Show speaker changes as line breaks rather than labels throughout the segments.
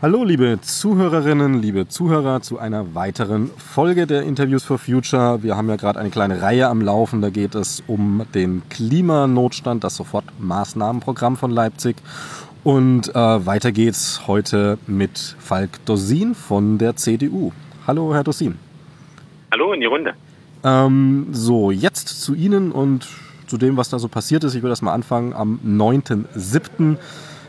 Hallo liebe Zuhörerinnen, liebe Zuhörer zu einer weiteren Folge der Interviews for Future. Wir haben ja gerade eine kleine Reihe am Laufen, da geht es um den Klimanotstand, das Sofortmaßnahmenprogramm von Leipzig. Und äh, weiter geht's heute mit Falk Dosin von der CDU. Hallo Herr Dosin.
Hallo in die Runde.
Ähm, so, jetzt zu Ihnen und zu dem, was da so passiert ist. Ich will das mal anfangen. Am 9.7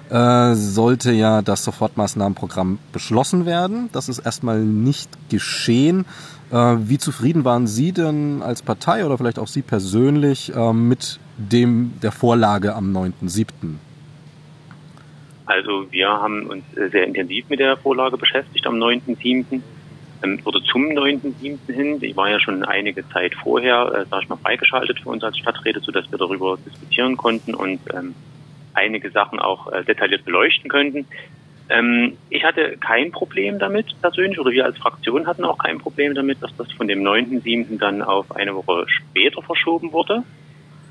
äh, sollte ja das Sofortmaßnahmenprogramm beschlossen werden. Das ist erstmal nicht geschehen. Äh, wie zufrieden waren Sie denn als Partei oder vielleicht auch Sie persönlich äh, mit dem der Vorlage am 9.7.?
Also wir haben uns sehr intensiv mit der Vorlage beschäftigt am 9.7. Ähm, oder zum 9.7. hin. Ich war ja schon einige Zeit vorher, äh, sag ich mal, freigeschaltet für uns als Stadträte, sodass wir darüber diskutieren konnten und ähm, einige Sachen auch äh, detailliert beleuchten könnten. Ähm, ich hatte kein Problem damit persönlich, oder wir als Fraktion hatten auch kein Problem damit, dass das von dem 9.7. dann auf eine Woche später verschoben wurde,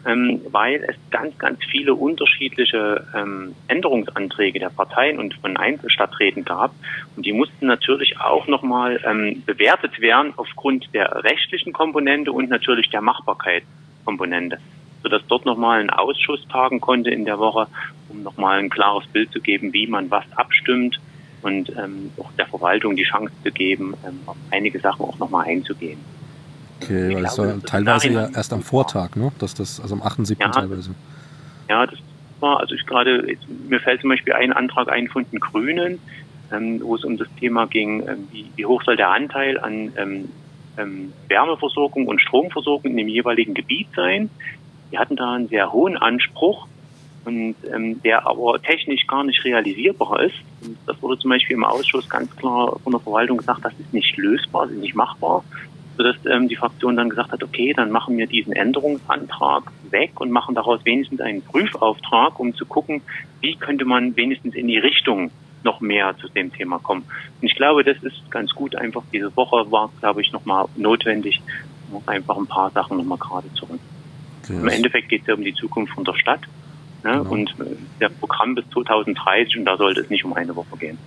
ähm, weil es ganz, ganz viele unterschiedliche ähm, Änderungsanträge der Parteien und von Einzelstadträten gab. Und die mussten natürlich auch nochmal ähm, bewertet werden aufgrund der rechtlichen Komponente und natürlich der Machbarkeitskomponente sodass dort nochmal ein Ausschuss tagen konnte in der Woche, um nochmal ein klares Bild zu geben, wie man was abstimmt und ähm, auch der Verwaltung die Chance zu geben, ähm, auf einige Sachen auch nochmal einzugehen.
Okay, weil es war teilweise ja erst am Vortag, ne? Dass das, also am 8.7. Ja, teilweise.
Ja, das war, also ich gerade, mir fällt zum Beispiel ein Antrag ein von den Grünen, ähm, wo es um das Thema ging, ähm, wie, wie hoch soll der Anteil an ähm, ähm, Wärmeversorgung und Stromversorgung in dem jeweiligen Gebiet sein. Die hatten da einen sehr hohen Anspruch und ähm, der aber technisch gar nicht realisierbar ist. Und das wurde zum Beispiel im Ausschuss ganz klar von der Verwaltung gesagt, das ist nicht lösbar, das ist nicht machbar, sodass ähm, die Fraktion dann gesagt hat, okay, dann machen wir diesen Änderungsantrag weg und machen daraus wenigstens einen Prüfauftrag, um zu gucken, wie könnte man wenigstens in die Richtung noch mehr zu dem Thema kommen. Und ich glaube, das ist ganz gut. Einfach diese Woche war, glaube ich, nochmal notwendig, um einfach ein paar Sachen nochmal gerade zu rücken. Yes. Im Endeffekt geht es ja um die Zukunft von der Stadt ne? genau. und äh, der Programm bis 2030 und da sollte es nicht um eine Woche gehen.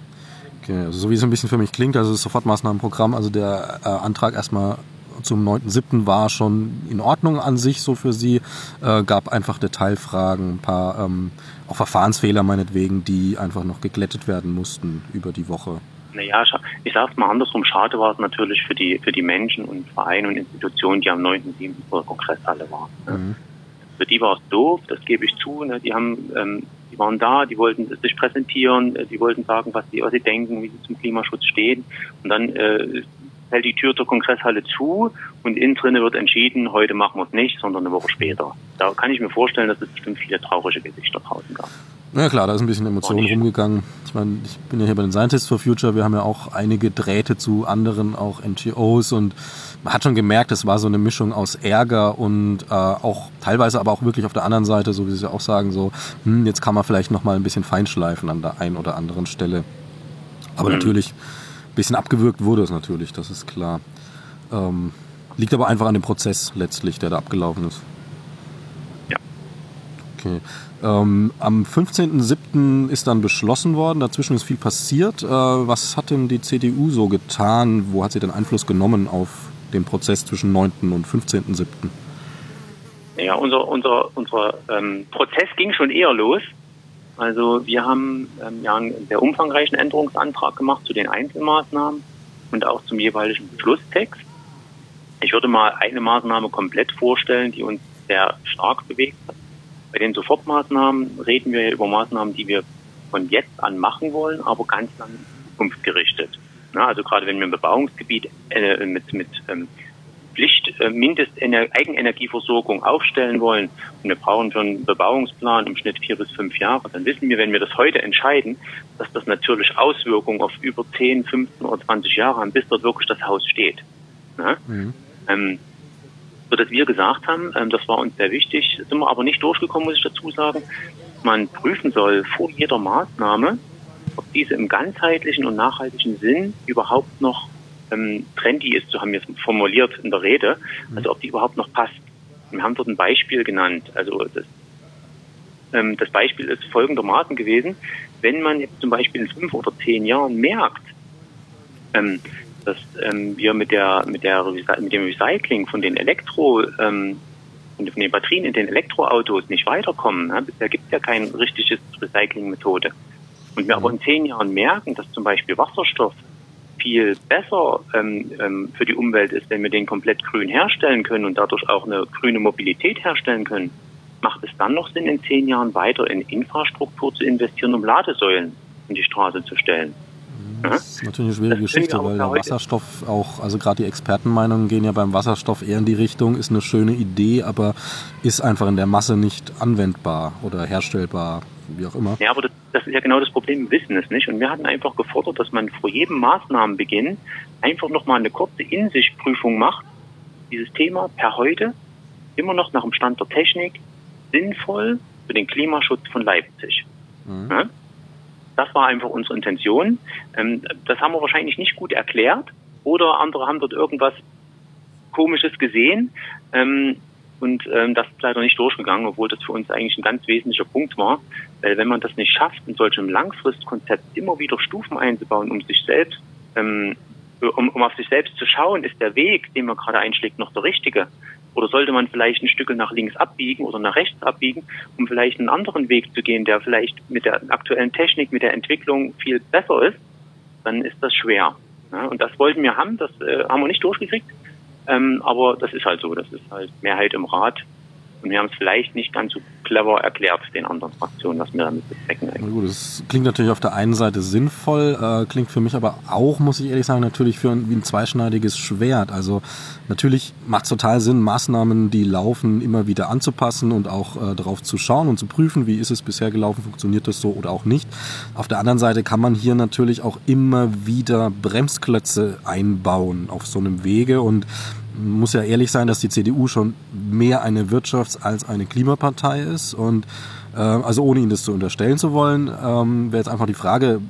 Okay, also so wie es ein bisschen für mich klingt, also das Sofortmaßnahmenprogramm, also der äh, Antrag erstmal zum 9.7. war schon in Ordnung an sich so für Sie, äh, gab einfach Detailfragen, ein paar ähm, auch Verfahrensfehler meinetwegen, die einfach noch geglättet werden mussten über die Woche.
Naja, ich sage es mal andersrum, schade war es natürlich für die, für die Menschen und Vereine und Institutionen, die am 9.7. vor der Kongresshalle waren. Ne? Mhm. Für die war es doof, das gebe ich zu. Ne? Die haben, ähm, die waren da, die wollten sich präsentieren, äh, die wollten sagen, was sie, was sie denken, wie sie zum Klimaschutz stehen. Und dann äh, fällt die Tür zur Kongresshalle zu und innen drinnen wird entschieden, heute machen wir es nicht, sondern eine Woche später. Da kann ich mir vorstellen, dass es bestimmt viele traurige Gesichter draußen gab.
Na ja, klar, da ist ein bisschen Emotion rumgegangen. Ich meine, ich bin ja hier bei den Scientists for Future. Wir haben ja auch einige Drähte zu anderen, auch NGOs und man hat schon gemerkt, es war so eine Mischung aus Ärger und äh, auch teilweise aber auch wirklich auf der anderen Seite, so wie Sie auch sagen, so, hm, jetzt kann man vielleicht noch mal ein bisschen feinschleifen an der einen oder anderen Stelle. Aber mhm. natürlich, ein bisschen abgewürgt wurde es natürlich, das ist klar. Ähm, liegt aber einfach an dem Prozess letztlich, der da abgelaufen ist. Okay. Ähm, am 15.07. ist dann beschlossen worden, dazwischen ist viel passiert. Äh, was hat denn die CDU so getan? Wo hat sie denn Einfluss genommen auf den Prozess zwischen 9. und 15.07.?
Ja, unser, unser, unser ähm, Prozess ging schon eher los. Also wir haben ähm, ja einen sehr umfangreichen Änderungsantrag gemacht zu den Einzelmaßnahmen und auch zum jeweiligen Beschlusstext. Ich würde mal eine Maßnahme komplett vorstellen, die uns sehr stark bewegt hat. Bei den Sofortmaßnahmen reden wir über Maßnahmen, die wir von jetzt an machen wollen, aber ganz lang zukunftsgerichtet. Na, also gerade wenn wir ein Bebauungsgebiet äh, mit, mit ähm, Pflicht äh, Mindest-Eigenenergieversorgung aufstellen wollen und wir brauchen für einen Bebauungsplan im Schnitt vier bis fünf Jahre, dann wissen wir, wenn wir das heute entscheiden, dass das natürlich Auswirkungen auf über 10, 15 oder 20 Jahre haben, bis dort wirklich das Haus steht. Mhm. Ähm, so dass wir gesagt haben, ähm, das war uns sehr wichtig, sind wir aber nicht durchgekommen, muss ich dazu sagen, man prüfen soll vor jeder Maßnahme, ob diese im ganzheitlichen und nachhaltigen Sinn überhaupt noch ähm, trendy ist, so haben wir es formuliert in der Rede, also ob die überhaupt noch passt. Wir haben dort ein Beispiel genannt, also das ähm, das Beispiel ist folgendermaßen gewesen, wenn man jetzt zum Beispiel in fünf oder zehn Jahren merkt, ähm, dass ähm, wir mit der mit der mit dem Recycling von den Elektro ähm, von den Batterien in den Elektroautos nicht weiterkommen. Ne? Bisher gibt es ja keine richtige Recyclingmethode. Und wir aber in zehn Jahren merken, dass zum Beispiel Wasserstoff viel besser ähm, ähm, für die Umwelt ist, wenn wir den komplett grün herstellen können und dadurch auch eine grüne Mobilität herstellen können, macht es dann noch Sinn, in zehn Jahren weiter in Infrastruktur zu investieren, um Ladesäulen in die Straße zu stellen?
Das ist natürlich eine schwierige Geschichte, weil der Wasserstoff auch, also gerade die Expertenmeinungen gehen ja beim Wasserstoff eher in die Richtung, ist eine schöne Idee, aber ist einfach in der Masse nicht anwendbar oder herstellbar, wie auch immer.
Ja, aber das, das ist ja genau das Problem, wir wissen es nicht. Und wir hatten einfach gefordert, dass man vor jedem Maßnahmenbeginn einfach nochmal eine kurze In-sich-Prüfung macht, dieses Thema per heute, immer noch nach dem Stand der Technik, sinnvoll für den Klimaschutz von Leipzig. Mhm. Ja? Das war einfach unsere Intention. Ähm, das haben wir wahrscheinlich nicht gut erklärt oder andere haben dort irgendwas Komisches gesehen. Ähm, und ähm, das ist leider nicht durchgegangen, obwohl das für uns eigentlich ein ganz wesentlicher Punkt war. Weil wenn man das nicht schafft, in solchem Langfristkonzept immer wieder Stufen einzubauen, um sich selbst, um, um auf sich selbst zu schauen, ist der Weg, den man gerade einschlägt, noch der richtige. Oder sollte man vielleicht ein Stück nach links abbiegen oder nach rechts abbiegen, um vielleicht einen anderen Weg zu gehen, der vielleicht mit der aktuellen Technik, mit der Entwicklung viel besser ist, dann ist das schwer. Ja, und das wollten wir haben, das äh, haben wir nicht durchgekriegt. Ähm, aber das ist halt so, das ist halt Mehrheit im Rat. Und wir haben es vielleicht nicht ganz so clever erklärt den anderen Fraktionen, was wir damit bezwecken.
Eigentlich. Gut, das klingt natürlich auf der einen Seite sinnvoll, äh, klingt für mich aber auch, muss ich ehrlich sagen, natürlich für ein, wie ein zweischneidiges Schwert. Also natürlich macht es total Sinn, Maßnahmen, die laufen, immer wieder anzupassen und auch äh, darauf zu schauen und zu prüfen, wie ist es bisher gelaufen, funktioniert das so oder auch nicht. Auf der anderen Seite kann man hier natürlich auch immer wieder Bremsklötze einbauen auf so einem Wege und muss ja ehrlich sein, dass die CDU schon mehr eine Wirtschafts- als eine Klimapartei ist. Und äh, also ohne Ihnen das zu unterstellen zu wollen, ähm, wäre jetzt einfach die Frage,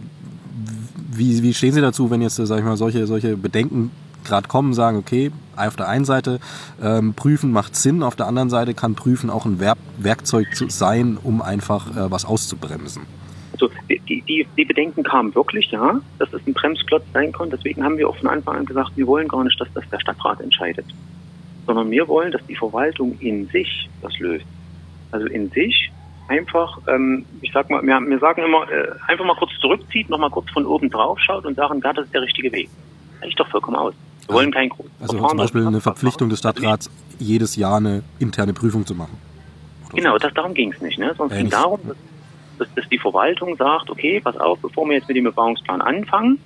wie, wie stehen Sie dazu, wenn jetzt, sag ich mal, solche, solche Bedenken gerade kommen, sagen, okay, auf der einen Seite ähm, prüfen macht Sinn, auf der anderen Seite kann prüfen auch ein Werk Werkzeug sein, um einfach äh, was auszubremsen.
Also die, die, die Bedenken kamen wirklich, ja, dass es ein Bremsklotz sein kann. Deswegen haben wir auch von Anfang an gesagt, wir wollen gar nicht, dass das der Stadtrat entscheidet, sondern wir wollen, dass die Verwaltung in sich das löst. Also in sich einfach, ähm, ich sag mal, wir, wir sagen immer, äh, einfach mal kurz zurückzieht, nochmal kurz von oben drauf schaut und sagen, ja, das ist der richtige Weg. Reicht doch vollkommen aus. Wir wollen kein großes
Also zum Beispiel eine Verpflichtung des Stadtrats, jedes Jahr eine interne Prüfung zu machen.
Genau, das, darum ging es nicht. Ne? Es ging darum, dass dass, dass die Verwaltung sagt, okay, pass auf, bevor wir jetzt mit dem Bebauungsplan anfangen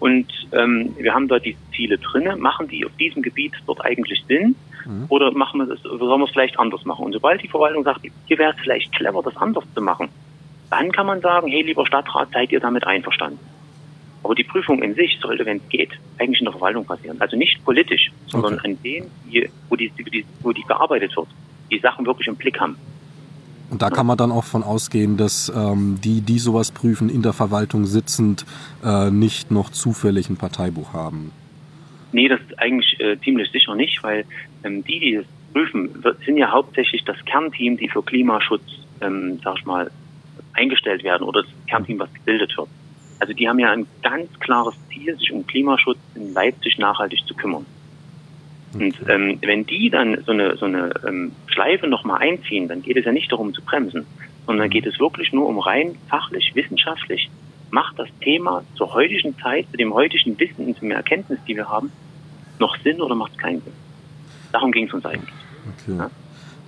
und ähm, wir haben da die Ziele drinne, machen die auf diesem Gebiet dort eigentlich Sinn mhm. oder machen wir das, sollen wir es vielleicht anders machen? Und sobald die Verwaltung sagt, hier wäre es vielleicht clever, das anders zu machen, dann kann man sagen, hey, lieber Stadtrat, seid ihr damit einverstanden? Aber die Prüfung in sich sollte, wenn es geht, eigentlich in der Verwaltung passieren. Also nicht politisch, sondern okay. an denen, die, wo, die, wo die gearbeitet wird, die Sachen wirklich im Blick haben.
Und da kann man dann auch von ausgehen, dass ähm, die, die sowas prüfen, in der Verwaltung sitzend, äh, nicht noch zufällig ein Parteibuch haben.
Nee, das ist eigentlich äh, ziemlich sicher nicht, weil ähm, die, die das prüfen, sind ja hauptsächlich das Kernteam, die für Klimaschutz, ähm, sag ich mal, eingestellt werden oder das Kernteam, was gebildet wird. Also die haben ja ein ganz klares Ziel, sich um Klimaschutz in Leipzig nachhaltig zu kümmern. Und ähm, wenn die dann so eine, so eine ähm, Schleife nochmal einziehen, dann geht es ja nicht darum zu bremsen, sondern geht es wirklich nur um rein fachlich, wissenschaftlich, macht das Thema zur heutigen Zeit, zu dem heutigen Wissen und zu der Erkenntnis, die wir haben, noch Sinn oder macht es keinen Sinn? Darum ging es uns eigentlich. Okay. Ja?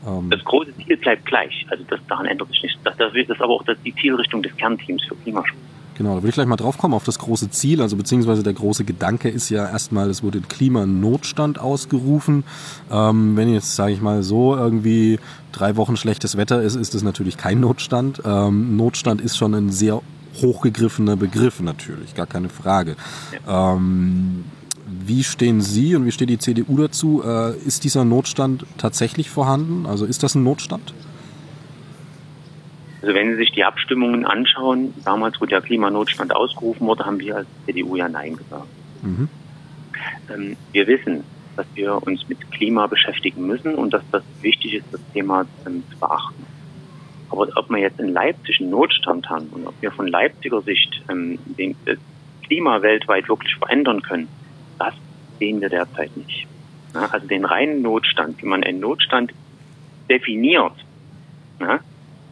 Ähm. Das große Ziel bleibt gleich, also das, daran ändert sich nichts. Das, das ist aber auch das, die Zielrichtung des Kernteams für Klimaschutz.
Genau, da würde ich gleich mal drauf kommen auf das große Ziel, also beziehungsweise der große Gedanke ist ja erstmal, es wurde Klimanotstand ausgerufen. Ähm, wenn jetzt, sage ich mal, so irgendwie drei Wochen schlechtes Wetter ist, ist das natürlich kein Notstand. Ähm, Notstand ist schon ein sehr hochgegriffener Begriff natürlich, gar keine Frage. Ja. Ähm, wie stehen Sie und wie steht die CDU dazu? Äh, ist dieser Notstand tatsächlich vorhanden? Also ist das ein Notstand?
Also wenn Sie sich die Abstimmungen anschauen, damals, wo der Klimanotstand ausgerufen wurde, haben wir als CDU ja Nein gesagt. Mhm. Ähm, wir wissen, dass wir uns mit Klima beschäftigen müssen und dass das wichtig ist, das Thema ähm, zu beachten. Aber ob wir jetzt in Leipzig einen Notstand haben und ob wir von Leipziger Sicht ähm, den, das Klima weltweit wirklich verändern können, das sehen wir derzeit nicht. Ja, also den reinen Notstand, wie man einen Notstand definiert ja,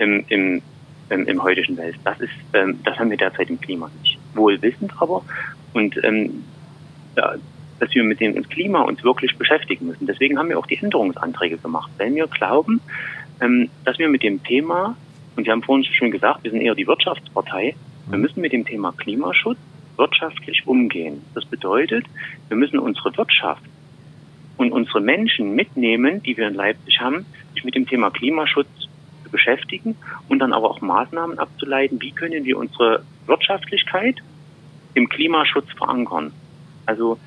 im, im, im, im heutigen Welt, das ist, ähm, das haben wir derzeit im Klima nicht. Wohl wissend aber und ähm, ja, dass wir mit dem Klima uns wirklich beschäftigen müssen. Deswegen haben wir auch die Änderungsanträge gemacht, weil wir glauben, ähm, dass wir mit dem Thema, und Sie haben vorhin schon gesagt, wir sind eher die Wirtschaftspartei, wir müssen mit dem Thema Klimaschutz wirtschaftlich umgehen. Das bedeutet, wir müssen unsere Wirtschaft und unsere Menschen mitnehmen, die wir in Leipzig haben, sich mit dem Thema Klimaschutz beschäftigen und dann aber auch Maßnahmen abzuleiten, wie können wir unsere Wirtschaftlichkeit im Klimaschutz verankern. Also,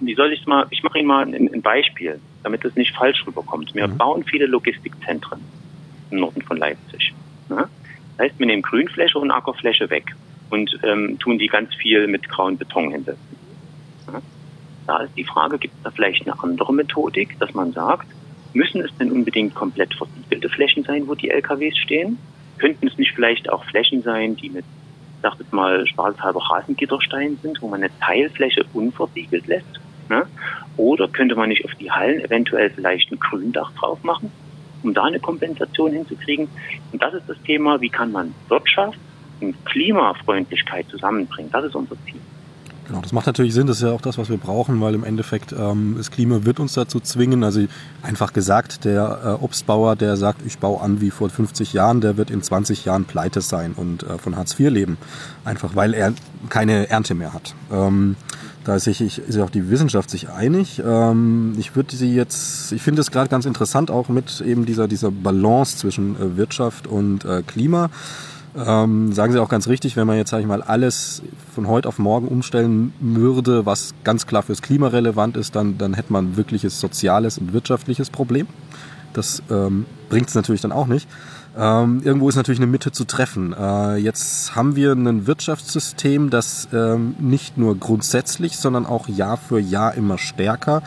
wie soll ich es mal, ich mache Ihnen mal ein, ein Beispiel, damit es nicht falsch rüberkommt. Wir mhm. bauen viele Logistikzentren im Norden von Leipzig. Ja? Das heißt, wir nehmen Grünfläche und Ackerfläche weg und ähm, tun die ganz viel mit grauen Beton hinsetzen. Ja? Da ist die Frage, gibt es da vielleicht eine andere Methodik, dass man sagt, müssen es denn unbedingt komplett versiegelte Flächen sein, wo die LKWs stehen? Könnten es nicht vielleicht auch Flächen sein, die mit, sag jetzt mal, spaßhalber Rasengitterstein sind, wo man eine Teilfläche unversiegelt lässt? Ne? Oder könnte man nicht auf die Hallen eventuell vielleicht ein Gründach drauf machen, um da eine Kompensation hinzukriegen? Und das ist das Thema, wie kann man Wirtschaft und Klimafreundlichkeit zusammenbringen? Das ist unser Ziel.
Genau, das macht natürlich Sinn, das ist ja auch das, was wir brauchen, weil im Endeffekt ähm, das Klima wird uns dazu zwingen. Also einfach gesagt, der äh, Obstbauer, der sagt, ich baue an wie vor 50 Jahren, der wird in 20 Jahren pleite sein und äh, von Hartz IV leben. Einfach weil er keine Ernte mehr hat. Ähm, da ist sich, ist auch die Wissenschaft sich einig. Ähm, ich würde sie jetzt, ich finde es gerade ganz interessant auch mit eben dieser, dieser Balance zwischen äh, Wirtschaft und äh, Klima. Ähm, sagen Sie auch ganz richtig, wenn man jetzt, sage ich mal, alles von heute auf morgen umstellen würde, was ganz klar fürs Klima relevant ist, dann, dann hätte man wirkliches soziales und wirtschaftliches Problem. Das ähm, bringt es natürlich dann auch nicht. Ähm, irgendwo ist natürlich eine Mitte zu treffen. Äh, jetzt haben wir ein Wirtschaftssystem, das ähm, nicht nur grundsätzlich, sondern auch Jahr für Jahr immer stärker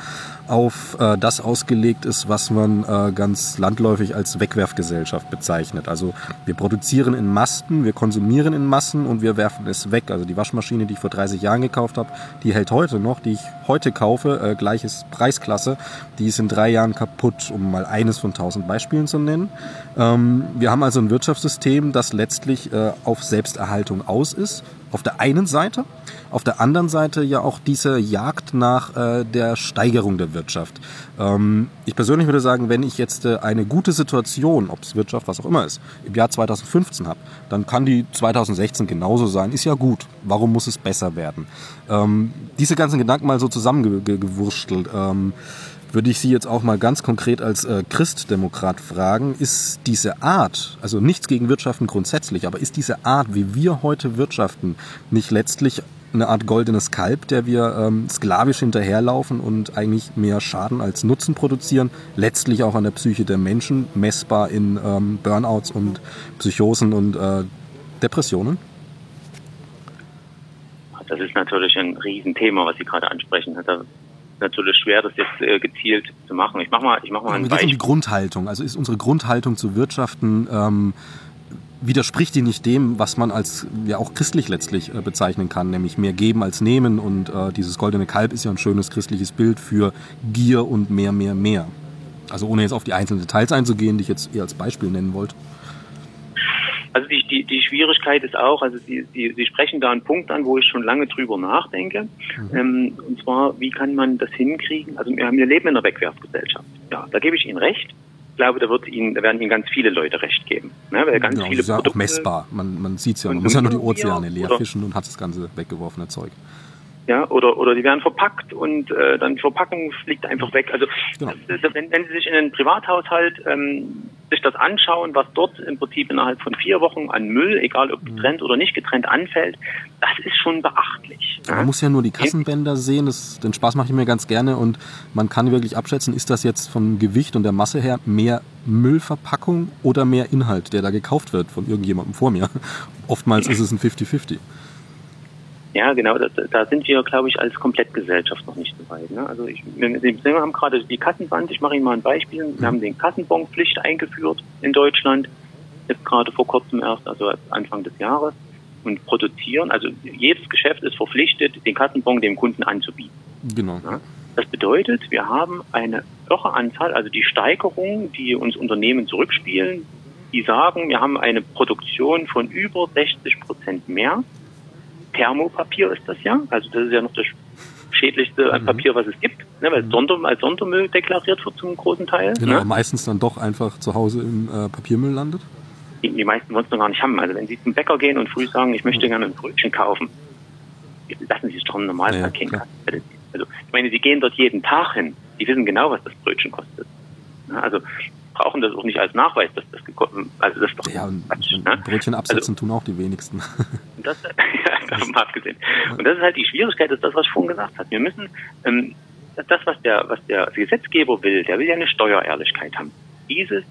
auf äh, das ausgelegt ist, was man äh, ganz landläufig als Wegwerfgesellschaft bezeichnet. Also wir produzieren in Masten, wir konsumieren in Massen und wir werfen es weg. Also die Waschmaschine, die ich vor 30 Jahren gekauft habe, die hält heute noch, die ich heute kaufe, äh, gleiches Preisklasse, die ist in drei Jahren kaputt, um mal eines von tausend Beispielen zu nennen. Ähm, wir haben also ein Wirtschaftssystem, das letztlich äh, auf Selbsterhaltung aus ist auf der einen Seite, auf der anderen Seite ja auch diese Jagd nach äh, der Steigerung der Wirtschaft. Ähm, ich persönlich würde sagen, wenn ich jetzt äh, eine gute Situation, ob es Wirtschaft, was auch immer ist, im Jahr 2015 habe, dann kann die 2016 genauso sein. Ist ja gut. Warum muss es besser werden? Ähm, diese ganzen Gedanken mal so zusammengewurschtelt. Ähm, würde ich Sie jetzt auch mal ganz konkret als äh, Christdemokrat fragen, ist diese Art, also nichts gegen Wirtschaften grundsätzlich, aber ist diese Art, wie wir heute wirtschaften, nicht letztlich eine Art goldenes Kalb, der wir ähm, sklavisch hinterherlaufen und eigentlich mehr Schaden als Nutzen produzieren, letztlich auch an der Psyche der Menschen, messbar in ähm, Burnouts und Psychosen und äh, Depressionen?
Das ist natürlich ein Riesenthema, was Sie gerade ansprechen. Da natürlich schwer, das jetzt äh, gezielt zu machen. Ich mache mal, ich mach mal ein Beispiel.
Um die Grundhaltung. Also ist unsere Grundhaltung zu wirtschaften ähm, widerspricht die nicht dem, was man als ja auch christlich letztlich äh, bezeichnen kann, nämlich mehr geben als nehmen. Und äh, dieses goldene Kalb ist ja ein schönes christliches Bild für Gier und mehr, mehr, mehr. Also ohne jetzt auf die einzelnen Details einzugehen, die ich jetzt eher als Beispiel nennen wollte.
Also die, die, die Schwierigkeit ist auch, also Sie, Sie, Sie sprechen da einen Punkt an, wo ich schon lange drüber nachdenke. Mhm. Ähm, und zwar, wie kann man das hinkriegen? Also wir, haben, wir leben in einer Wegwerfgesellschaft. Ja, da gebe ich Ihnen recht. Ich glaube, da, wird Ihnen, da werden Ihnen ganz viele Leute recht geben.
Ne? Weil ganz genau, viele das ist ja auch messbar. Man, man sieht es ja. Man muss ja nur die Ozeane leer fischen und hat das ganze weggeworfene Zeug
ja, oder, oder die werden verpackt und äh, dann die Verpackung fliegt einfach weg. Also genau. wenn, wenn Sie sich in einen Privathaushalt ähm, sich das anschauen, was dort im Prinzip innerhalb von vier Wochen an Müll, egal ob mhm. getrennt oder nicht getrennt, anfällt, das ist schon beachtlich.
Ja? Man muss ja nur die Kassenbänder sehen, das, den Spaß mache ich mir ganz gerne und man kann wirklich abschätzen, ist das jetzt vom Gewicht und der Masse her mehr Müllverpackung oder mehr Inhalt, der da gekauft wird von irgendjemandem vor mir. Oftmals ist es ein 50-50.
Ja, genau, da, da sind wir, glaube ich, als Komplettgesellschaft noch nicht so weit. Ne? Also ich, wir haben gerade die Kassenband, ich mache Ihnen mal ein Beispiel. Wir haben den Kassenbonpflicht eingeführt in Deutschland. jetzt gerade vor kurzem erst, also Anfang des Jahres, und produzieren. Also jedes Geschäft ist verpflichtet, den Kassenbon dem Kunden anzubieten.
Genau.
Ja? Das bedeutet, wir haben eine irre Anzahl, also die Steigerung, die uns Unternehmen zurückspielen, die sagen, wir haben eine Produktion von über 60 Prozent mehr. Thermopapier ist das ja, also das ist ja noch das schädlichste mhm. Papier, was es gibt, ne, weil es mhm. Sonder, als Sondermüll deklariert wird zum großen Teil.
Genau,
ne?
meistens dann doch einfach zu Hause im äh, Papiermüll landet.
Die, die meisten wollen es noch gar nicht haben. Also wenn Sie zum Bäcker gehen und früh sagen, ich möchte mhm. gerne ein Brötchen kaufen, lassen Sie es doch normal ja, kennen. Also ich meine, Sie gehen dort jeden Tag hin. Die wissen genau, was das Brötchen kostet. Also brauchen das auch nicht als Nachweis, dass das gekommen Also das ist doch
ja, Quatsch, ne? Brötchen absetzen also, tun auch die wenigsten.
Das, ja, davon abgesehen. Und das ist halt die Schwierigkeit, ist das, was ich vorhin gesagt habe. Wir müssen ähm, das, was der, was der Gesetzgeber will, der will ja eine Steuerehrlichkeit haben. Dieses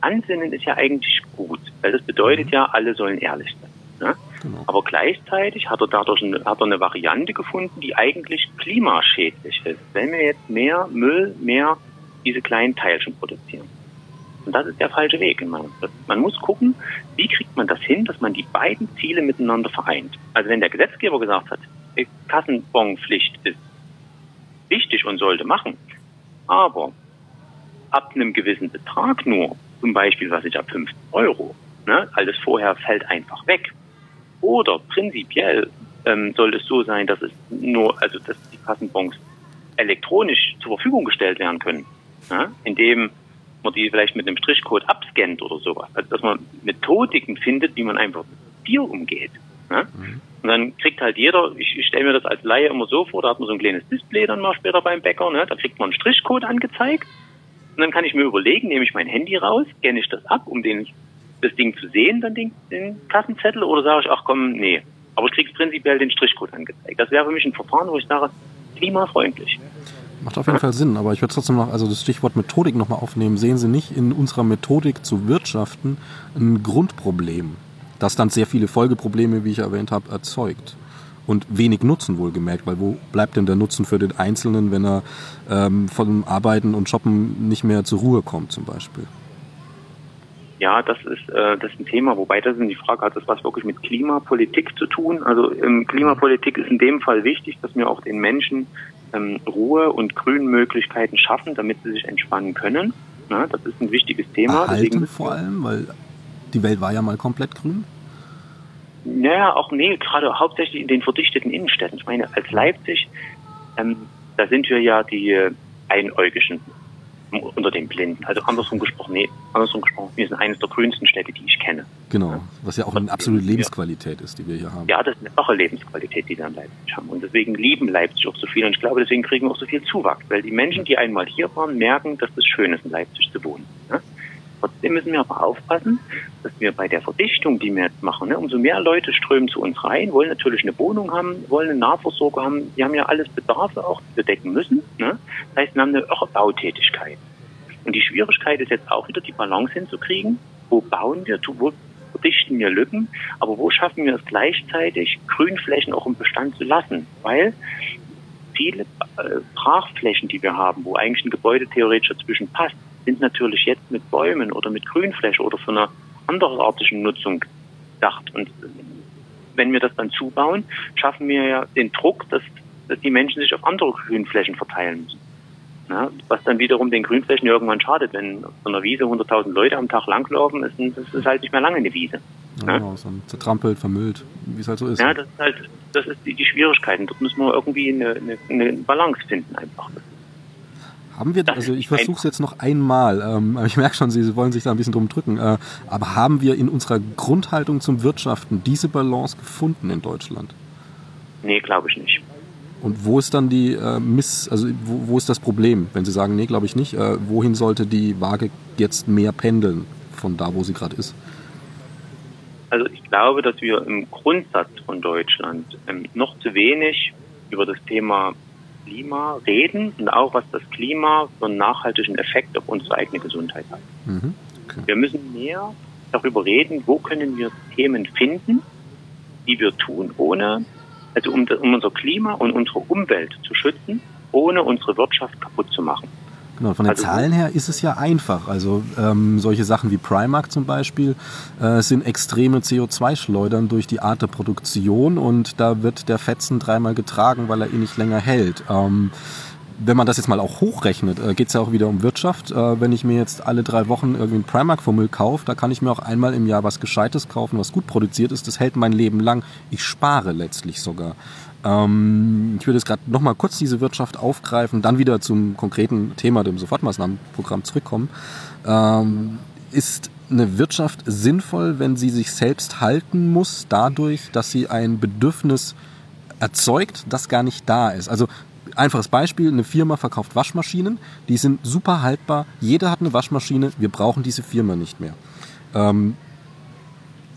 Ansinnen ist ja eigentlich gut, weil das bedeutet mhm. ja, alle sollen ehrlich sein. Ne? Genau. Aber gleichzeitig hat er dadurch eine, hat er eine Variante gefunden, die eigentlich klimaschädlich ist, wenn wir jetzt mehr Müll, mehr diese kleinen Teilchen produzieren. Und das ist der falsche Weg Man muss gucken, wie kriegt man das hin, dass man die beiden Ziele miteinander vereint. Also wenn der Gesetzgeber gesagt hat, Kassenbonpflicht ist wichtig und sollte machen, aber ab einem gewissen Betrag nur, zum Beispiel, was ich ab 5 Euro, ne, alles vorher fällt einfach weg. Oder prinzipiell ähm, soll es so sein, dass es nur, also dass die Kassenbons elektronisch zur Verfügung gestellt werden können, ne, indem man die vielleicht mit einem Strichcode abscannt oder sowas. Also dass man Methodiken findet, wie man einfach mit Bier umgeht. Ne? Mhm. Und dann kriegt halt jeder, ich, ich stelle mir das als Laie immer so vor, da hat man so ein kleines Display dann mal später beim Bäcker, ne? da kriegt man einen Strichcode angezeigt und dann kann ich mir überlegen, nehme ich mein Handy raus, scanne ich das ab, um den, das Ding zu sehen, dann den, den Kassenzettel oder sage ich, ach komm, nee. Aber ich kriege prinzipiell den Strichcode angezeigt. Das wäre für mich ein Verfahren, wo ich sage, klimafreundlich.
Macht auf jeden Fall Sinn, aber ich würde trotzdem noch, also das Stichwort Methodik nochmal aufnehmen. Sehen Sie nicht in unserer Methodik zu wirtschaften ein Grundproblem, das dann sehr viele Folgeprobleme, wie ich erwähnt habe, erzeugt? Und wenig Nutzen wohlgemerkt, weil wo bleibt denn der Nutzen für den Einzelnen, wenn er ähm, von Arbeiten und Shoppen nicht mehr zur Ruhe kommt zum Beispiel?
Ja, das ist, äh, das ist ein Thema, wobei das ist die Frage, hat das was wirklich mit Klimapolitik zu tun? Also ähm, Klimapolitik ist in dem Fall wichtig, dass wir auch den Menschen ähm, Ruhe und Grünmöglichkeiten schaffen, damit sie sich entspannen können. Na, das ist ein wichtiges Thema.
Erhalten Deswegen vor allem, weil die Welt war ja mal komplett grün.
Naja, auch nee, gerade hauptsächlich in den verdichteten Innenstädten. Ich meine, als Leipzig, ähm, da sind wir ja die Einäugigen unter den Blinden. Also andersrum gesprochen, nee, andersrum gesprochen, wir sind eines der grünsten Städte, die ich kenne.
Genau, was ja auch eine absolute Lebensqualität ist, die wir hier haben.
Ja, das ist eine wahre Lebensqualität, die wir in Leipzig haben. Und deswegen lieben Leipzig auch so viel. Und ich glaube, deswegen kriegen wir auch so viel Zuwachs, weil die Menschen, die einmal hier waren, merken, dass es schön ist, in Leipzig zu wohnen. Ne? Trotzdem müssen wir aber aufpassen, dass wir bei der Verdichtung, die wir jetzt machen, ne, umso mehr Leute strömen zu uns rein, wollen natürlich eine Wohnung haben, wollen eine Nahversorgung haben. Die haben ja alles Bedarfe auch, die wir decken müssen. Ne? Das heißt, wir haben eine Bautätigkeit. Und die Schwierigkeit ist jetzt auch wieder die Balance hinzukriegen. Wo bauen wir, wo verdichten wir Lücken, aber wo schaffen wir es gleichzeitig, Grünflächen auch im Bestand zu lassen? Weil viele äh, Brachflächen, die wir haben, wo eigentlich ein Gebäude theoretisch dazwischen passt, sind natürlich jetzt mit Bäumen oder mit Grünfläche oder für eine anderartigen Nutzung gedacht. Und wenn wir das dann zubauen, schaffen wir ja den Druck, dass, dass die Menschen sich auf andere Grünflächen verteilen müssen. Ja, was dann wiederum den Grünflächen irgendwann schadet. Wenn auf einer Wiese 100.000 Leute am Tag langlaufen, ist, das ist halt nicht mehr lange eine Wiese.
Ja, genau, so zertrampelt, vermüllt, wie es halt so ist.
Ja, das ist halt, das ist die, die Schwierigkeiten. Dort müssen wir irgendwie eine, eine, eine Balance finden einfach.
Haben wir, also ich versuche es jetzt noch einmal, ähm, ich merke schon, Sie wollen sich da ein bisschen drum drücken, äh, aber haben wir in unserer Grundhaltung zum Wirtschaften diese Balance gefunden in Deutschland?
Nee, glaube ich nicht.
Und wo ist dann die äh, Miss, also wo, wo, ist das Problem? Wenn Sie sagen, nee, glaube ich nicht, äh, wohin sollte die Waage jetzt mehr pendeln von da, wo sie gerade ist?
Also ich glaube, dass wir im Grundsatz von Deutschland ähm, noch zu wenig über das Thema Klima reden und auch was das Klima für einen nachhaltigen Effekt auf unsere eigene Gesundheit hat. Mhm. Okay. Wir müssen mehr darüber reden, wo können wir Themen finden, die wir tun, ohne also um, um unser Klima und unsere Umwelt zu schützen, ohne unsere Wirtschaft kaputt zu machen.
Genau, von den also, Zahlen her ist es ja einfach. Also ähm, solche Sachen wie Primark zum Beispiel äh, sind extreme CO2-Schleudern durch die Art der Produktion und da wird der Fetzen dreimal getragen, weil er eh nicht länger hält. Ähm, wenn man das jetzt mal auch hochrechnet, äh, geht es ja auch wieder um Wirtschaft. Äh, wenn ich mir jetzt alle drei Wochen irgendwie einen Primark-Fummel kaufe, da kann ich mir auch einmal im Jahr was Gescheites kaufen, was gut produziert ist. Das hält mein Leben lang. Ich spare letztlich sogar. Ähm, ich würde jetzt gerade nochmal kurz diese Wirtschaft aufgreifen, dann wieder zum konkreten Thema, dem Sofortmaßnahmenprogramm zurückkommen. Ähm, ist eine Wirtschaft sinnvoll, wenn sie sich selbst halten muss, dadurch, dass sie ein Bedürfnis erzeugt, das gar nicht da ist? Also einfaches Beispiel, eine Firma verkauft Waschmaschinen, die sind super haltbar, jeder hat eine Waschmaschine, wir brauchen diese Firma nicht mehr. Ähm,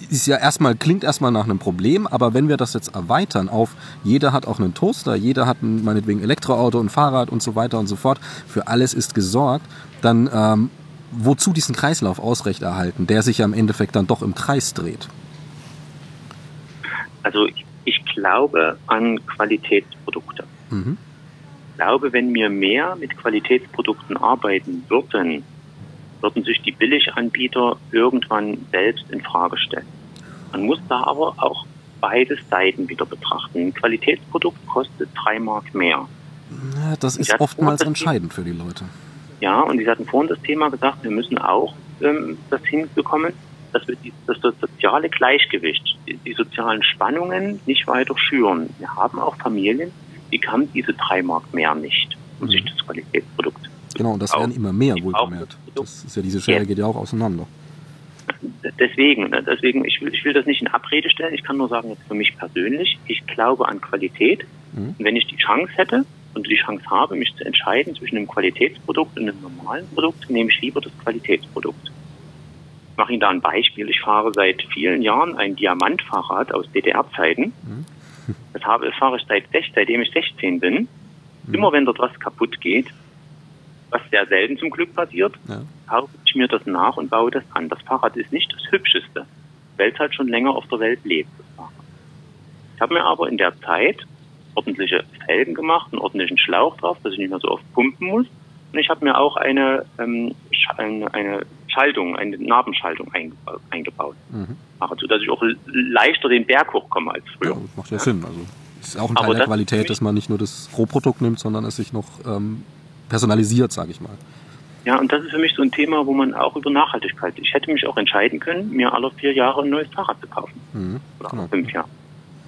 ist ja erstmal, klingt erstmal nach einem Problem, aber wenn wir das jetzt erweitern auf, jeder hat auch einen Toaster, jeder hat ein, meinetwegen Elektroauto, ein Fahrrad und so weiter und so fort, für alles ist gesorgt, dann ähm, wozu diesen Kreislauf ausrechterhalten, der sich ja im Endeffekt dann doch im Kreis dreht?
Also ich, ich glaube an Qualitätsprodukte. Mhm. Ich glaube, wenn wir mehr mit Qualitätsprodukten arbeiten würden, würden sich die Billiganbieter irgendwann selbst in Frage stellen. Man muss da aber auch beide Seiten wieder betrachten. Ein Qualitätsprodukt kostet drei Mark mehr.
Ja, das ist oftmals entscheidend für die Leute.
Ja, und Sie hatten vorhin das Thema gesagt, wir müssen auch ähm, das hinbekommen, dass wir die, dass das soziale Gleichgewicht, die, die, sozialen Spannungen nicht weiter schüren. Wir haben auch Familien, die haben diese drei Mark mehr nicht, um mhm. sich das Qualitätsprokt
Genau, und das werden immer mehr, wohlgemerkt. Das ist ja, diese Schere geht ja auch auseinander.
Deswegen, ne, deswegen, ich will, ich will das nicht in Abrede stellen. Ich kann nur sagen, jetzt für mich persönlich, ich glaube an Qualität. Mhm. Und wenn ich die Chance hätte und die Chance habe, mich zu entscheiden zwischen einem Qualitätsprodukt und einem normalen Produkt, nehme ich lieber das Qualitätsprodukt. Ich mache Ihnen da ein Beispiel. Ich fahre seit vielen Jahren ein Diamantfahrrad aus DDR-Zeiten. Mhm. Das, habe, das fahre ich seit, seitdem ich 16 bin. Mhm. Immer wenn dort was kaputt geht, was sehr selten zum Glück passiert, ja. kaufe ich mir das nach und baue das an. Das Fahrrad ist nicht das hübscheste, weil es halt schon länger auf der Welt lebt, das. Ich habe mir aber in der Zeit ordentliche Felgen gemacht, einen ordentlichen Schlauch drauf, dass ich nicht mehr so oft pumpen muss. Und ich habe mir auch eine, ähm, eine, eine Schaltung, eine Nabenschaltung eingebaut, eingebaut. Mhm. Also, dass ich auch leichter den Berg hochkomme als früher. Ja,
das macht ja Sinn. Also ist auch ein Teil der Qualität, dass man nicht nur das Rohprodukt nimmt, sondern es sich noch ähm, personalisiert, sage ich mal.
Ja, und das ist für mich so ein Thema, wo man auch über Nachhaltigkeit. Ich hätte mich auch entscheiden können, mir alle vier Jahre ein neues Fahrrad zu kaufen. Mhm, Oder genau. fünf Jahre.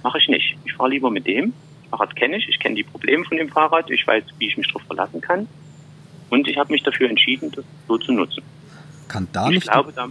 Mache ich nicht. Ich fahre lieber mit dem. Das Fahrrad kenne ich. Ich kenne die Probleme von dem Fahrrad. Ich weiß, wie ich mich darauf verlassen kann. Und ich habe mich dafür entschieden, das so zu nutzen.
Kann da ich nicht. Glaube, da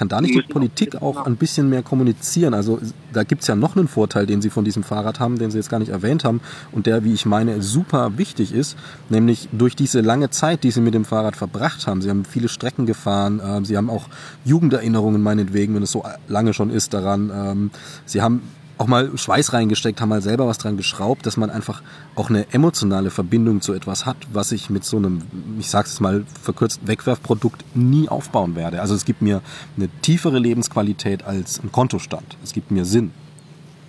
kann da nicht die Politik auch ein bisschen mehr kommunizieren? Also da gibt es ja noch einen Vorteil, den Sie von diesem Fahrrad haben, den Sie jetzt gar nicht erwähnt haben und der, wie ich meine, super wichtig ist, nämlich durch diese lange Zeit, die Sie mit dem Fahrrad verbracht haben. Sie haben viele Strecken gefahren, äh, Sie haben auch Jugenderinnerungen meinetwegen, wenn es so lange schon ist daran. Ähm, Sie haben auch mal Schweiß reingesteckt, haben mal selber was dran geschraubt, dass man einfach auch eine emotionale Verbindung zu etwas hat, was ich mit so einem, ich sag's jetzt mal verkürzt, Wegwerfprodukt nie aufbauen werde. Also es gibt mir eine tiefere Lebensqualität als ein Kontostand. Es gibt mir Sinn.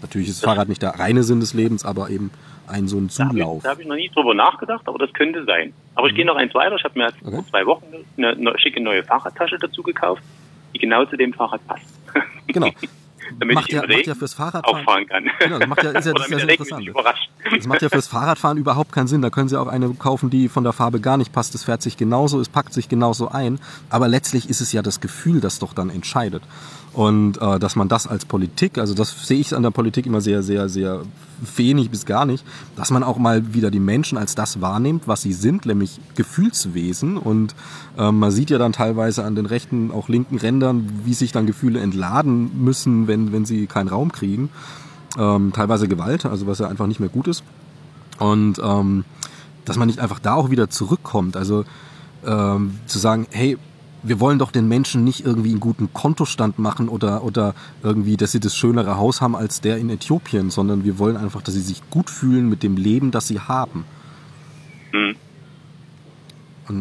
Natürlich ist das Fahrrad nicht der reine Sinn des Lebens, aber eben ein so ein Zulauf.
Da habe ich, hab ich, noch nie drüber nachgedacht, aber das könnte sein. Aber ich gehe noch eins weiter. Ich habe mir okay. vor zwei Wochen eine, eine schicke neue Fahrradtasche dazu gekauft, die genau zu dem Fahrrad passt.
Genau. damit macht ich ja, macht ja fürs Fahrradfahren
auffahren kann. Genau, das macht ja, ist ja, das ist ja sehr
interessant. Das macht ja fürs Fahrradfahren überhaupt keinen Sinn. Da können Sie auch eine kaufen, die von der Farbe gar nicht passt. Das fährt sich genauso, es packt sich genauso ein. Aber letztlich ist es ja das Gefühl, das doch dann entscheidet. Und äh, dass man das als Politik, also das sehe ich an der Politik immer sehr, sehr, sehr wenig bis gar nicht, dass man auch mal wieder die Menschen als das wahrnimmt, was sie sind, nämlich Gefühlswesen. Und äh, man sieht ja dann teilweise an den rechten, auch linken Rändern, wie sich dann Gefühle entladen müssen, wenn, wenn sie keinen Raum kriegen. Ähm, teilweise Gewalt, also was ja einfach nicht mehr gut ist. Und ähm, dass man nicht einfach da auch wieder zurückkommt. Also ähm, zu sagen, hey, wir wollen doch den Menschen nicht irgendwie einen guten Kontostand machen oder, oder irgendwie, dass sie das schönere Haus haben als der in Äthiopien, sondern wir wollen einfach, dass sie sich gut fühlen mit dem Leben, das sie haben.
Hm.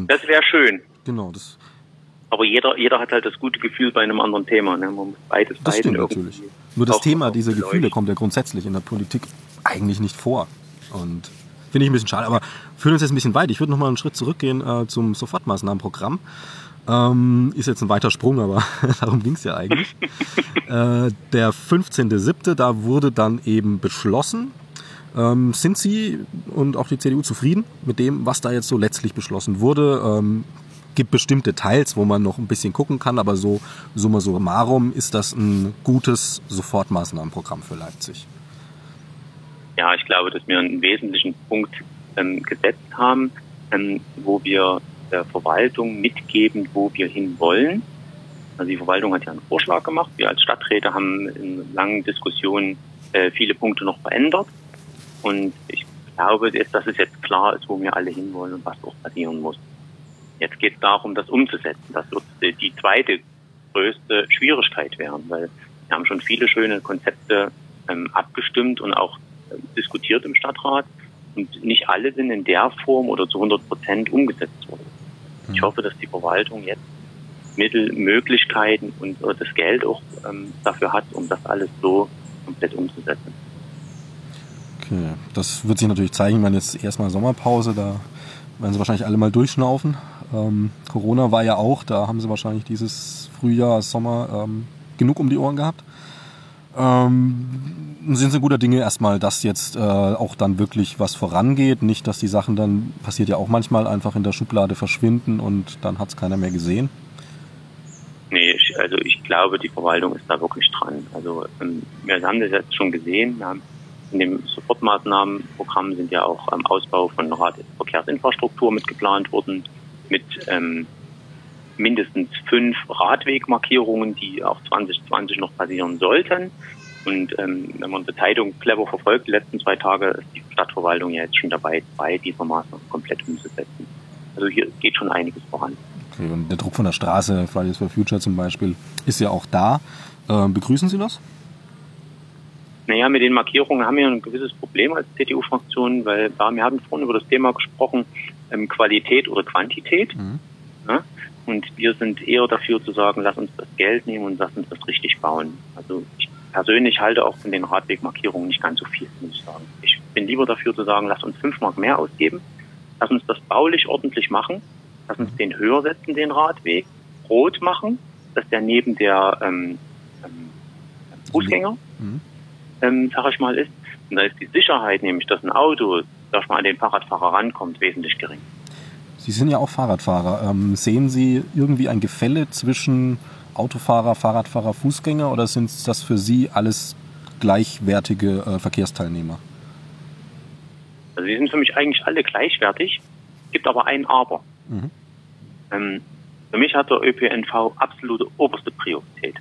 das wäre schön.
Genau, das.
Aber jeder, jeder hat halt das gute Gefühl bei einem anderen Thema. Ne?
Man muss beides das stimmt natürlich. Nur das Thema, diese Gefühle, kommt ja grundsätzlich in der Politik eigentlich nicht vor. Und Finde ich ein bisschen schade, aber führen uns jetzt ein bisschen weit. Ich würde noch mal einen Schritt zurückgehen äh, zum Sofortmaßnahmenprogramm. Ähm, ist jetzt ein weiter Sprung, aber darum ging es ja eigentlich. äh, der 15.07., da wurde dann eben beschlossen. Ähm, sind Sie und auch die CDU zufrieden mit dem, was da jetzt so letztlich beschlossen wurde? Ähm, gibt bestimmte Teils, wo man noch ein bisschen gucken kann, aber so summa summarum ist das ein gutes Sofortmaßnahmenprogramm für Leipzig.
Ja, ich glaube, dass wir einen wesentlichen Punkt ähm, gesetzt haben, ähm, wo wir der Verwaltung mitgeben, wo wir hinwollen. Also die Verwaltung hat ja einen Vorschlag gemacht. Wir als Stadträte haben in langen Diskussionen äh, viele Punkte noch verändert. Und ich glaube, dass es jetzt klar ist, wo wir alle hinwollen und was auch passieren muss. Jetzt geht es darum, das umzusetzen. Das wird die zweite größte Schwierigkeit werden, weil wir haben schon viele schöne Konzepte ähm, abgestimmt und auch äh, diskutiert im Stadtrat. Und nicht alle sind in der Form oder zu 100 Prozent umgesetzt worden. Ich hm. hoffe, dass die Verwaltung jetzt Mittel, Möglichkeiten und das Geld auch ähm, dafür hat, um das alles so komplett umzusetzen.
Okay, das wird sich natürlich zeigen. Ich meine, jetzt erstmal Sommerpause, da werden sie wahrscheinlich alle mal durchschnaufen. Ähm, Corona war ja auch, da haben sie wahrscheinlich dieses Frühjahr, Sommer ähm, genug um die Ohren gehabt. Ähm, sind sie guter Dinge erstmal, dass jetzt äh, auch dann wirklich was vorangeht. Nicht, dass die Sachen dann, passiert ja auch manchmal, einfach in der Schublade verschwinden und dann hat es keiner mehr gesehen.
Nee, also ich glaube, die Verwaltung ist da wirklich dran. Also ähm, wir haben das jetzt schon gesehen. Wir haben in dem Sofortmaßnahmenprogramm sind ja auch ähm, Ausbau von Rad Verkehrsinfrastruktur mit geplant worden, mit ähm, mindestens fünf Radwegmarkierungen, die auch 2020 noch passieren sollten. Und ähm, wenn man die Zeitung clever verfolgt, die letzten zwei Tage ist die Stadtverwaltung ja jetzt schon dabei, zwei dieser Maßnahmen komplett umzusetzen. Also hier geht schon einiges voran.
Okay, und der Druck von der Straße, Fridays for Future zum Beispiel, ist ja auch da. Äh, begrüßen Sie das?
Naja, mit den Markierungen haben wir ein gewisses Problem als CDU-Fraktion, weil wir haben vorhin über das Thema gesprochen, ähm, Qualität oder Quantität. Mhm. Und wir sind eher dafür zu sagen, lass uns das Geld nehmen und lass uns das richtig bauen. Also ich persönlich halte auch von den Radwegmarkierungen nicht ganz so viel, muss ich sagen. Ich bin lieber dafür zu sagen, lass uns fünf Mark mehr ausgeben, lass uns das baulich ordentlich machen, lass uns den höher setzen, den Radweg, rot machen, dass der neben der ähm, ähm, Fußgänger, mhm. ähm, sag ich mal, ist. Und da ist die Sicherheit, nämlich dass ein Auto, sag ich mal, an den Fahrradfahrer rankommt, wesentlich gering.
Sie sind ja auch Fahrradfahrer. Ähm, sehen Sie irgendwie ein Gefälle zwischen Autofahrer, Fahrradfahrer, Fußgänger oder sind das für Sie alles gleichwertige äh, Verkehrsteilnehmer?
Also sie sind für mich eigentlich alle gleichwertig, gibt aber ein Aber. Mhm. Ähm, für mich hat der ÖPNV absolute oberste Priorität.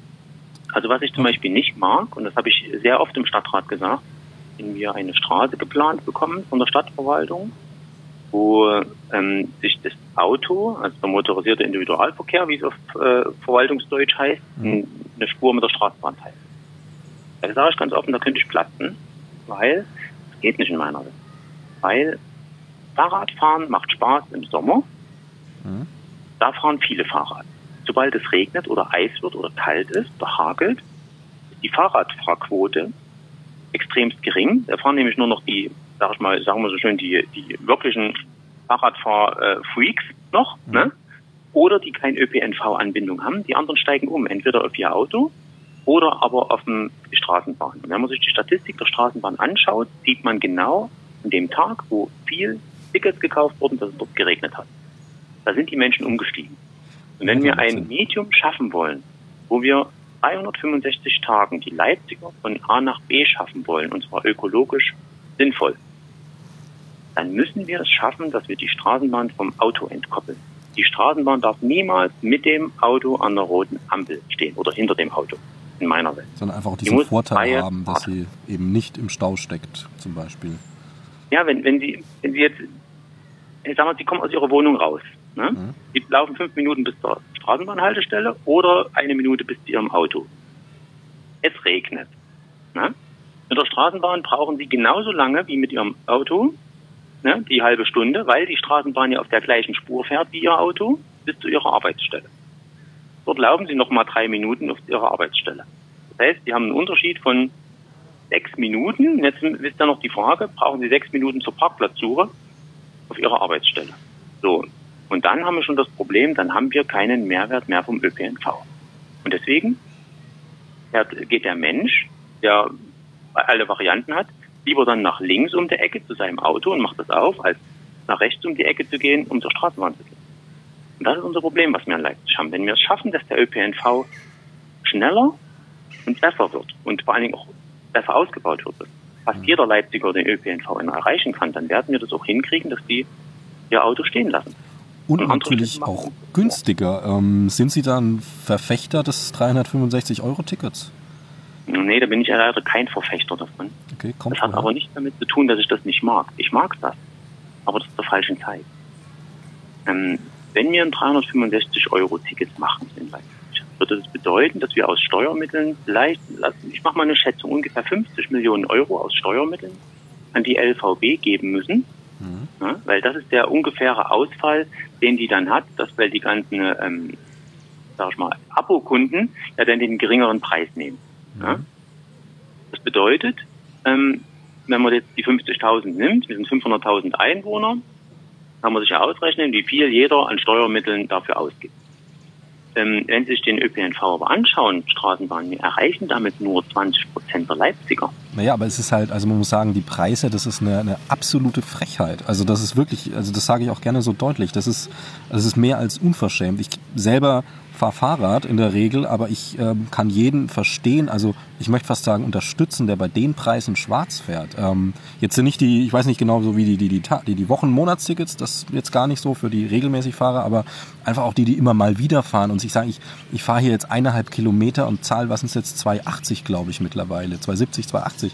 Also was ich zum Beispiel nicht mag, und das habe ich sehr oft im Stadtrat gesagt, wenn wir eine Straße geplant bekommen von der Stadtverwaltung, wo ähm, sich das Auto, also der motorisierte Individualverkehr, wie es auf äh, Verwaltungsdeutsch heißt, mhm. eine Spur mit der Straßenbahn teilt. Da sage ich ganz offen, da könnte ich platzen, weil es geht nicht in meiner Welt. Weil Fahrradfahren macht Spaß im Sommer. Mhm. Da fahren viele Fahrrad. Sobald es regnet oder Eis wird oder kalt ist oder hagelt, ist die Fahrradfahrquote extremst gering. Da fahren nämlich nur noch die sag ich mal, sagen wir so schön, die, die wirklichen Fahrradfahr-Freaks noch, mhm. ne? Oder die keine ÖPNV-Anbindung haben. Die anderen steigen um, entweder auf ihr Auto oder aber auf die Straßenbahn. Und wenn man sich die Statistik der Straßenbahn anschaut, sieht man genau an dem Tag, wo viel Tickets gekauft wurden, dass es dort geregnet hat. Da sind die Menschen umgestiegen. Und wenn wir ein Medium schaffen wollen, wo wir 365 Tagen die Leipziger von A nach B schaffen wollen, und zwar ökologisch sinnvoll, dann müssen wir es schaffen, dass wir die Straßenbahn vom Auto entkoppeln. Die Straßenbahn darf niemals mit dem Auto an der roten Ampel stehen oder hinter dem Auto, in meiner Welt.
Sondern einfach auch diesen Vorteil haben, dass sie eben nicht im Stau steckt, zum Beispiel.
Ja, wenn, wenn Sie, wenn Sie jetzt, ich sag mal, Sie kommen aus Ihrer Wohnung raus. Ne? Mhm. Sie laufen fünf Minuten bis zur Straßenbahnhaltestelle oder eine Minute bis zu Ihrem Auto. Es regnet. Ne? Mit der Straßenbahn brauchen Sie genauso lange wie mit Ihrem Auto ne, die halbe Stunde, weil die Straßenbahn ja auf der gleichen Spur fährt wie Ihr Auto bis zu Ihrer Arbeitsstelle. Dort laufen Sie noch mal drei Minuten auf Ihrer Arbeitsstelle. Das heißt, Sie haben einen Unterschied von sechs Minuten. Jetzt ist ja noch die Frage, brauchen Sie sechs Minuten zur Parkplatzsuche auf Ihrer Arbeitsstelle? So. Und dann haben wir schon das Problem, dann haben wir keinen Mehrwert mehr vom ÖPNV. Und deswegen geht der Mensch, der alle Varianten hat, lieber dann nach links um die Ecke zu seinem Auto und macht das auf, als nach rechts um die Ecke zu gehen, um zur Straßenbahn zu gehen. Und das ist unser Problem, was wir in Leipzig haben. Wenn wir es schaffen, dass der ÖPNV schneller und besser wird und vor allen Dingen auch besser ausgebaut wird, dass fast jeder Leipziger den ÖPNV erreichen kann, dann werden wir das auch hinkriegen, dass die ihr Auto stehen lassen.
Und, und natürlich auch günstiger. Ähm, sind Sie dann Verfechter des 365-Euro-Tickets?
Nee, da bin ich ja leider kein Verfechter davon. Okay, kommt das hat aber nichts damit zu tun, dass ich das nicht mag. Ich mag das, aber das ist zur falschen Zeit. Ähm, wenn wir ein 365-Euro-Ticket machen würde das bedeuten, dass wir aus Steuermitteln vielleicht, ich mache mal eine Schätzung, ungefähr 50 Millionen Euro aus Steuermitteln an die LVB geben müssen. Mhm. Ja, weil das ist der ungefähre Ausfall, den die dann hat, dass weil die ganzen, ähm, sag ich mal, Abokunden ja dann den geringeren Preis nehmen. Mhm. Ja? Das bedeutet, ähm, wenn man jetzt die 50.000 nimmt, wir sind 500.000 Einwohner, kann man sich ja ausrechnen, wie viel jeder an Steuermitteln dafür ausgibt. Ähm, wenn Sie sich den ÖPNV aber anschauen, Straßenbahnen, wir erreichen damit nur 20 Prozent der Leipziger.
Naja, aber es ist halt, also man muss sagen, die Preise, das ist eine, eine absolute Frechheit. Also das ist wirklich, also das sage ich auch gerne so deutlich, das ist, das ist mehr als unverschämt. Ich selber fahre Fahrrad in der Regel, aber ich ähm, kann jeden verstehen, also ich möchte fast sagen unterstützen, der bei den Preisen schwarz fährt. Ähm, jetzt sind nicht die, ich weiß nicht genau so wie die die die, die, die Wochen Monatstickets, das jetzt gar nicht so für die regelmäßig Fahrer, aber einfach auch die, die immer mal wieder fahren und sich sagen, ich, ich fahre hier jetzt eineinhalb Kilometer und zahle, was sind jetzt 2,80 glaube ich mittlerweile, 2,70, 2,80.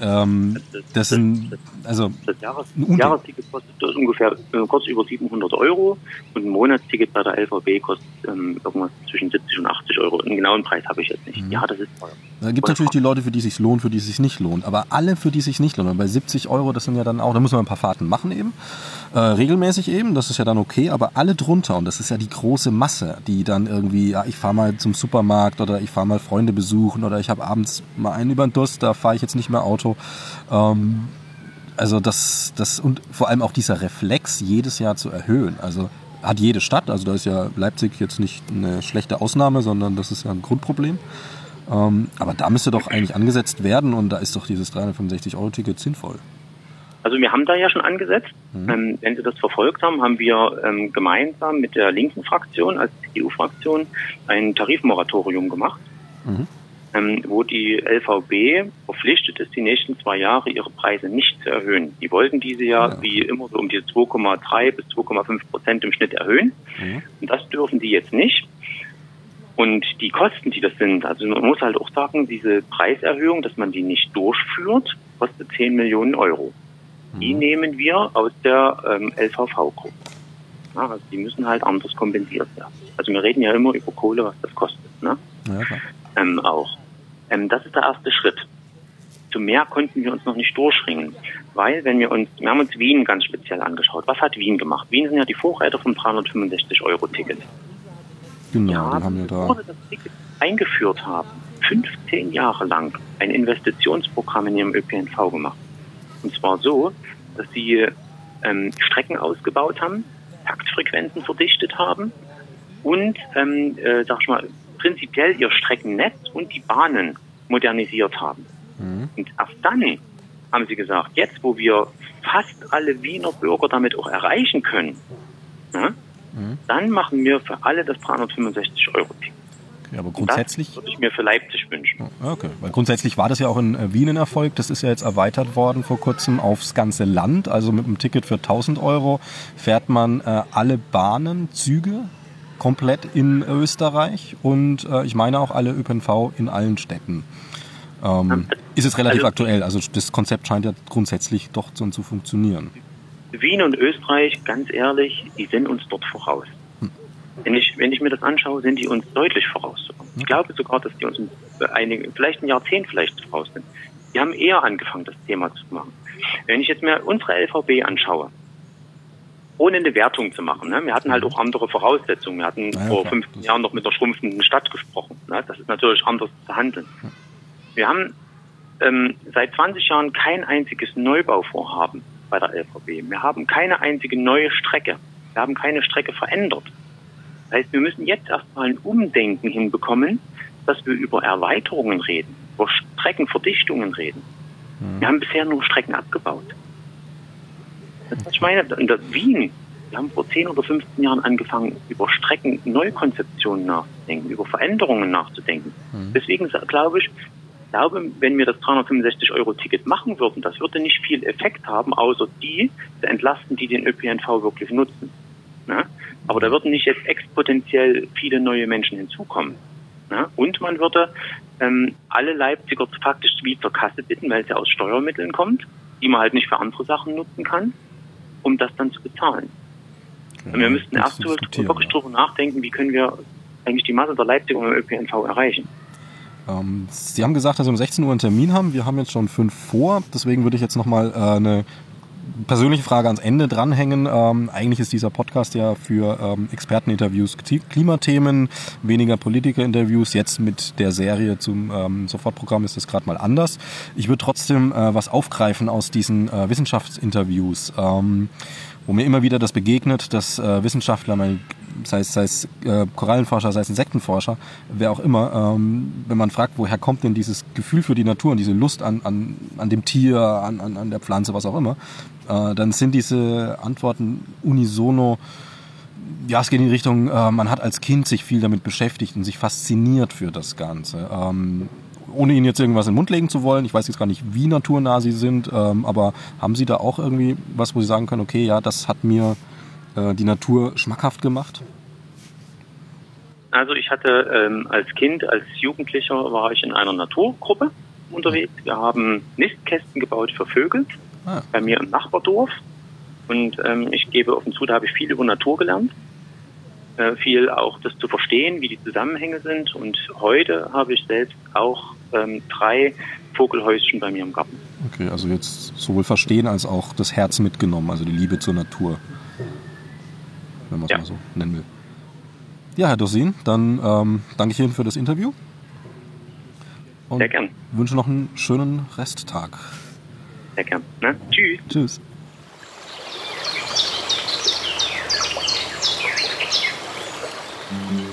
Ähm, das sind, also.
Das Jahres, Jahresticket kostet das ungefähr äh, kurz über 700 Euro und ein Monatsticket bei der LVB kostet ähm, irgendwas zwischen 70 und 80 Euro. Einen genauen Preis habe ich jetzt nicht. Mhm. Ja, das ist teuer.
Da gibt es natürlich die Leute, für die es sich lohnt, für die es sich nicht lohnt. Aber alle, für die es sich nicht lohnt. Und bei 70 Euro, das sind ja dann auch, da muss man ein paar Fahrten machen eben. Äh, regelmäßig eben, das ist ja dann okay, aber alle drunter, und das ist ja die große Masse, die dann irgendwie, ja, ich fahre mal zum Supermarkt oder ich fahre mal Freunde besuchen oder ich habe abends mal einen über den Durst, da fahre ich jetzt nicht mehr Auto. Ähm, also das, das und vor allem auch dieser Reflex jedes Jahr zu erhöhen. Also hat jede Stadt, also da ist ja Leipzig jetzt nicht eine schlechte Ausnahme, sondern das ist ja ein Grundproblem. Ähm, aber da müsste doch eigentlich angesetzt werden und da ist doch dieses 365-Euro-Ticket sinnvoll.
Also wir haben da ja schon angesetzt. Mhm. Ähm, wenn Sie das verfolgt haben, haben wir ähm, gemeinsam mit der linken Fraktion als CDU-Fraktion ein Tarifmoratorium gemacht, mhm. ähm, wo die LVB verpflichtet ist, die nächsten zwei Jahre ihre Preise nicht zu erhöhen. Die wollten diese ja, ja. wie immer so um die 2,3 bis 2,5 Prozent im Schnitt erhöhen. Mhm. Und das dürfen die jetzt nicht. Und die Kosten, die das sind, also man muss halt auch sagen, diese Preiserhöhung, dass man die nicht durchführt, kostet 10 Millionen Euro. Die mhm. nehmen wir aus der ähm, LVV-Gruppe. Ja, also die müssen halt anders kompensiert werden. Also wir reden ja immer über Kohle, was das kostet. Ne? Ja, ähm, auch. Ähm, das ist der erste Schritt. Zu mehr konnten wir uns noch nicht durchringen. Weil, wenn wir uns, wir haben uns Wien ganz speziell angeschaut. Was hat Wien gemacht? Wien sind ja die Vorreiter vom 365-Euro-Ticket.
Genau, ja, haben ja da.
das Ticket eingeführt haben, 15 Jahre lang ein Investitionsprogramm in ihrem ÖPNV gemacht. Und zwar so, dass sie ähm, Strecken ausgebaut haben, Taktfrequenzen verdichtet haben und, ähm, äh, sag ich mal, prinzipiell ihr Streckennetz und die Bahnen modernisiert haben. Mhm. Und erst dann haben sie gesagt, jetzt wo wir fast alle Wiener Bürger damit auch erreichen können, ja, mhm. dann machen wir für alle das 365 Euro Ticket.
Ja, aber grundsätzlich.
Das würde ich mir für Leipzig wünschen.
Okay, weil grundsätzlich war das ja auch in äh, Wien ein Erfolg. Das ist ja jetzt erweitert worden vor kurzem aufs ganze Land. Also mit einem Ticket für 1000 Euro fährt man äh, alle Bahnen, Züge komplett in Österreich und äh, ich meine auch alle ÖPNV in allen Städten. Ähm, ist es relativ also, aktuell. Also das Konzept scheint ja grundsätzlich doch so zu funktionieren.
Wien und Österreich, ganz ehrlich, die sind uns dort voraus. Wenn ich, wenn ich mir das anschaue, sind die uns deutlich voraus. Ich glaube sogar, dass die uns einige, vielleicht ein Jahrzehnt vielleicht voraus sind. Die haben eher angefangen, das Thema zu machen. Wenn ich jetzt mir unsere LVB anschaue, ohne eine Wertung zu machen. Ne? Wir hatten halt auch andere Voraussetzungen. Wir hatten ja, vor 15 Jahren noch mit der schrumpfenden Stadt gesprochen. Ne? Das ist natürlich anders zu handeln. Wir haben ähm, seit 20 Jahren kein einziges Neubauvorhaben bei der LVB. Wir haben keine einzige neue Strecke. Wir haben keine Strecke verändert. Das heißt, wir müssen jetzt erstmal ein Umdenken hinbekommen, dass wir über Erweiterungen reden, über Streckenverdichtungen reden. Mhm. Wir haben bisher nur Strecken abgebaut. Das ist, was ich meine. In der Wien, wir haben vor 10 oder 15 Jahren angefangen, über Strecken-Neukonzeptionen nachzudenken, über Veränderungen nachzudenken. Mhm. Deswegen glaube ich, glaube, wenn wir das 365-Euro-Ticket machen würden, das würde nicht viel Effekt haben, außer die zu entlasten, die den ÖPNV wirklich nutzen. Ne? Aber da würden nicht jetzt exponentiell viele neue Menschen hinzukommen. Ne? Und man würde ähm, alle Leipziger faktisch wie zur Kasse bitten, weil es ja aus Steuermitteln kommt, die man halt nicht für andere Sachen nutzen kann, um das dann zu bezahlen. Ja, wir müssten erst wirklich darüber nachdenken, wie können wir eigentlich die Masse der Leipziger im ÖPNV erreichen.
Ähm, Sie haben gesagt, dass Sie um 16 Uhr einen Termin haben. Wir haben jetzt schon fünf vor. Deswegen würde ich jetzt nochmal äh, eine persönliche Frage ans Ende dranhängen. Ähm, eigentlich ist dieser Podcast ja für ähm, Experteninterviews, Klimathemen, weniger Politikerinterviews. Jetzt mit der Serie zum ähm, Sofortprogramm ist das gerade mal anders. Ich würde trotzdem äh, was aufgreifen aus diesen äh, Wissenschaftsinterviews. Ähm, wo mir immer wieder das begegnet, dass äh, Wissenschaftler, sei es, sei es äh, Korallenforscher, sei es Insektenforscher, wer auch immer, ähm, wenn man fragt, woher kommt denn dieses Gefühl für die Natur und diese Lust an, an, an dem Tier, an, an, an der Pflanze, was auch immer, äh, dann sind diese Antworten unisono, ja, es geht in die Richtung, äh, man hat als Kind sich viel damit beschäftigt und sich fasziniert für das Ganze. Ähm, ohne Ihnen jetzt irgendwas in den Mund legen zu wollen, ich weiß jetzt gar nicht, wie naturnah Sie sind, ähm, aber haben Sie da auch irgendwie was, wo Sie sagen können, okay, ja, das hat mir äh, die Natur schmackhaft gemacht?
Also ich hatte ähm, als Kind, als Jugendlicher war ich in einer Naturgruppe unterwegs. Wir haben Nistkästen gebaut für Vögel ah. bei mir im Nachbardorf. Und ähm, ich gebe offen zu, da habe ich viel über Natur gelernt. Äh, viel auch das zu verstehen, wie die Zusammenhänge sind. Und heute habe ich selbst auch ähm, drei Vogelhäuschen bei mir im Garten.
Okay, also jetzt sowohl verstehen als auch das Herz mitgenommen, also die Liebe zur Natur, wenn man es ja. mal so nennen will. Ja, Herr Dosin, dann ähm, danke ich Ihnen für das Interview. Und Sehr gern. wünsche noch einen schönen Resttag.
Sehr gern. Ne? Tschüss.
Tschüss. You.